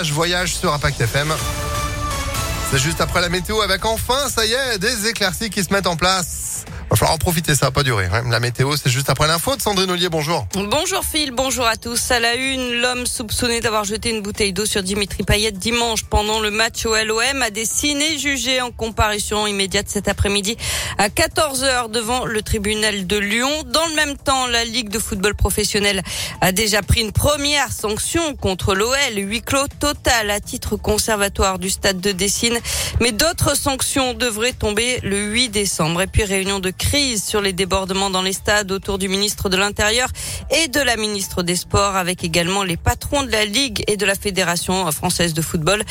Je voyage sur Impact FM. C'est juste après la météo avec enfin, ça y est, des éclaircies qui se mettent en place. Va falloir en profiter, ça va pas durer. hein. La météo, c'est juste après l'info de Sandrine Ollier. Bonjour. Bonjour Phil, bonjour à tous. À la une, l'homme soupçonné d'avoir jeté une bouteille d'eau sur Dimitri Payet dimanche pendant le match au LOM a des ciné jugé en comparution immédiate cet après-midi à 14h devant le tribunal de Lyon. Dans le même temps, la Ligue de football professionnel a déjà pris une première sanction contre l'OL, huis clos total à titre conservatoire du stade de Dessine. Mais d'autres sanctions devraient tomber le 8 décembre. Et puis réunion de crise sur les débordements dans les stades autour du ministre de l'Intérieur et de la ministre des Sports avec également les patrons de la Ligue et de la Fédération française de football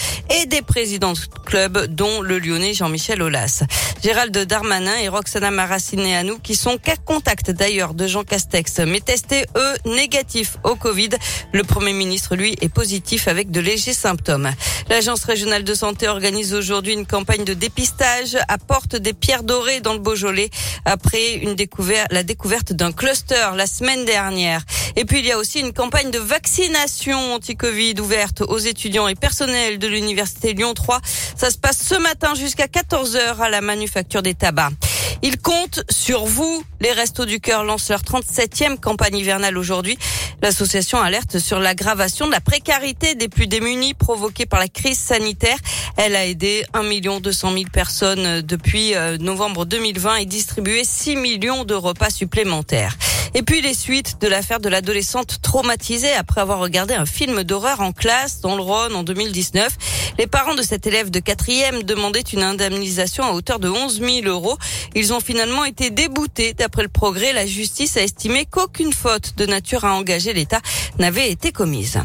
et des présidents de clubs dont le lyonnais Jean-Michel Aulas. Gérald Darmanin et Roxana Maracineanu qui sont cas contact d'ailleurs de Jean Castex mais testés eux négatifs au Covid. Le Premier ministre lui est positif avec de légers symptômes. L'Agence régionale de santé organise aujourd'hui une campagne de dépistage à Porte des Pierres Dorées dans le Beaujolais après une découverte, la découverte d'un cluster la semaine dernière. Et puis il y a aussi une campagne de vaccination anti-Covid ouverte aux étudiants et personnels de l'université Lyon 3. Ça se passe ce matin jusqu'à 14h à la manufacture des tabacs. Ils comptent sur vous. Les Restos du Cœur lancent leur 37e campagne hivernale aujourd'hui. L'association alerte sur l'aggravation de la précarité des plus démunis provoquée par la crise sanitaire. Elle a aidé 1 200 000 personnes depuis euh, novembre 2020 et distribué 6 millions de repas supplémentaires. Et puis les suites de l'affaire de l'adolescente traumatisée après avoir regardé un film d'horreur en classe dans le Rhône en 2019. Les parents de cet élève de quatrième demandaient une indemnisation à hauteur de 11 000 euros. Ils ont finalement été déboutés. D'après le progrès, la justice a estimé qu'aucune faute de nature à engager l'État n'avait été commise.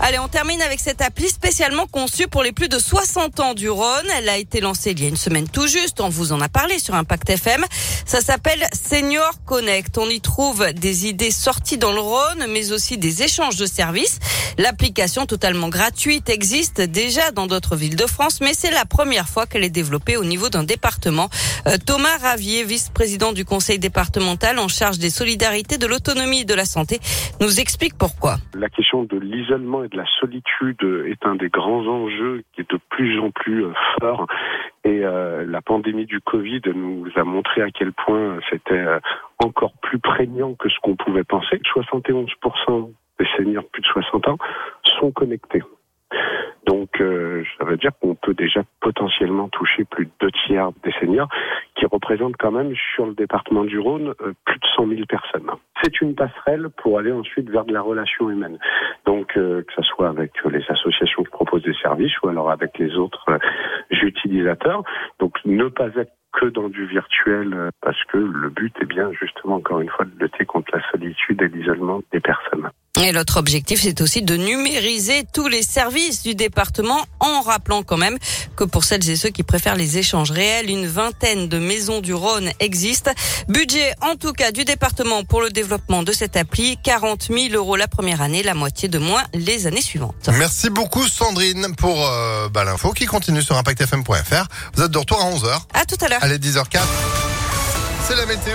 Allez, on termine avec cette appli spécialement conçue pour les plus de 60 ans du Rhône. Elle a été lancée il y a une semaine tout juste. On vous en a parlé sur Impact FM. Ça s'appelle Senior Connect. On y trouve des idées sorties dans le Rhône, mais aussi des échanges de services. L'application totalement gratuite existe déjà dans d'autres villes de France, mais c'est la première fois qu'elle est développée au niveau d'un département. Euh, Thomas Ravier, vice-président du conseil départemental en charge des solidarités, de l'autonomie et de la santé, nous explique pourquoi. La question de l'isolement de la solitude est un des grands enjeux qui est de plus en plus euh, fort. Et euh, la pandémie du Covid nous a montré à quel point c'était euh, encore plus prégnant que ce qu'on pouvait penser. 71% des seniors plus de 60 ans sont connectés. Donc, euh, ça veut dire qu'on peut déjà potentiellement toucher plus de deux tiers des seniors, qui représentent quand même sur le département du Rhône plus de 100 000 personnes. C'est une passerelle pour aller ensuite vers de la relation humaine. Donc, euh, que ce soit avec les associations qui proposent des services ou alors avec les autres euh, utilisateurs. Donc, ne pas être que dans du virtuel, euh, parce que le but est bien justement encore une fois de lutter contre la solitude et l'isolement des personnes. Et l'autre objectif, c'est aussi de numériser tous les services du département en rappelant quand même que pour celles et ceux qui préfèrent les échanges réels, une vingtaine de maisons du Rhône existent. Budget, en tout cas, du département pour le développement de cette appli, 40 000 euros la première année, la moitié de moins les années suivantes. Merci beaucoup Sandrine pour euh, bah, l'info qui continue sur impactfm.fr. Vous êtes de retour à 11h. À tout à l'heure. Allez, 10h04. C'est la météo.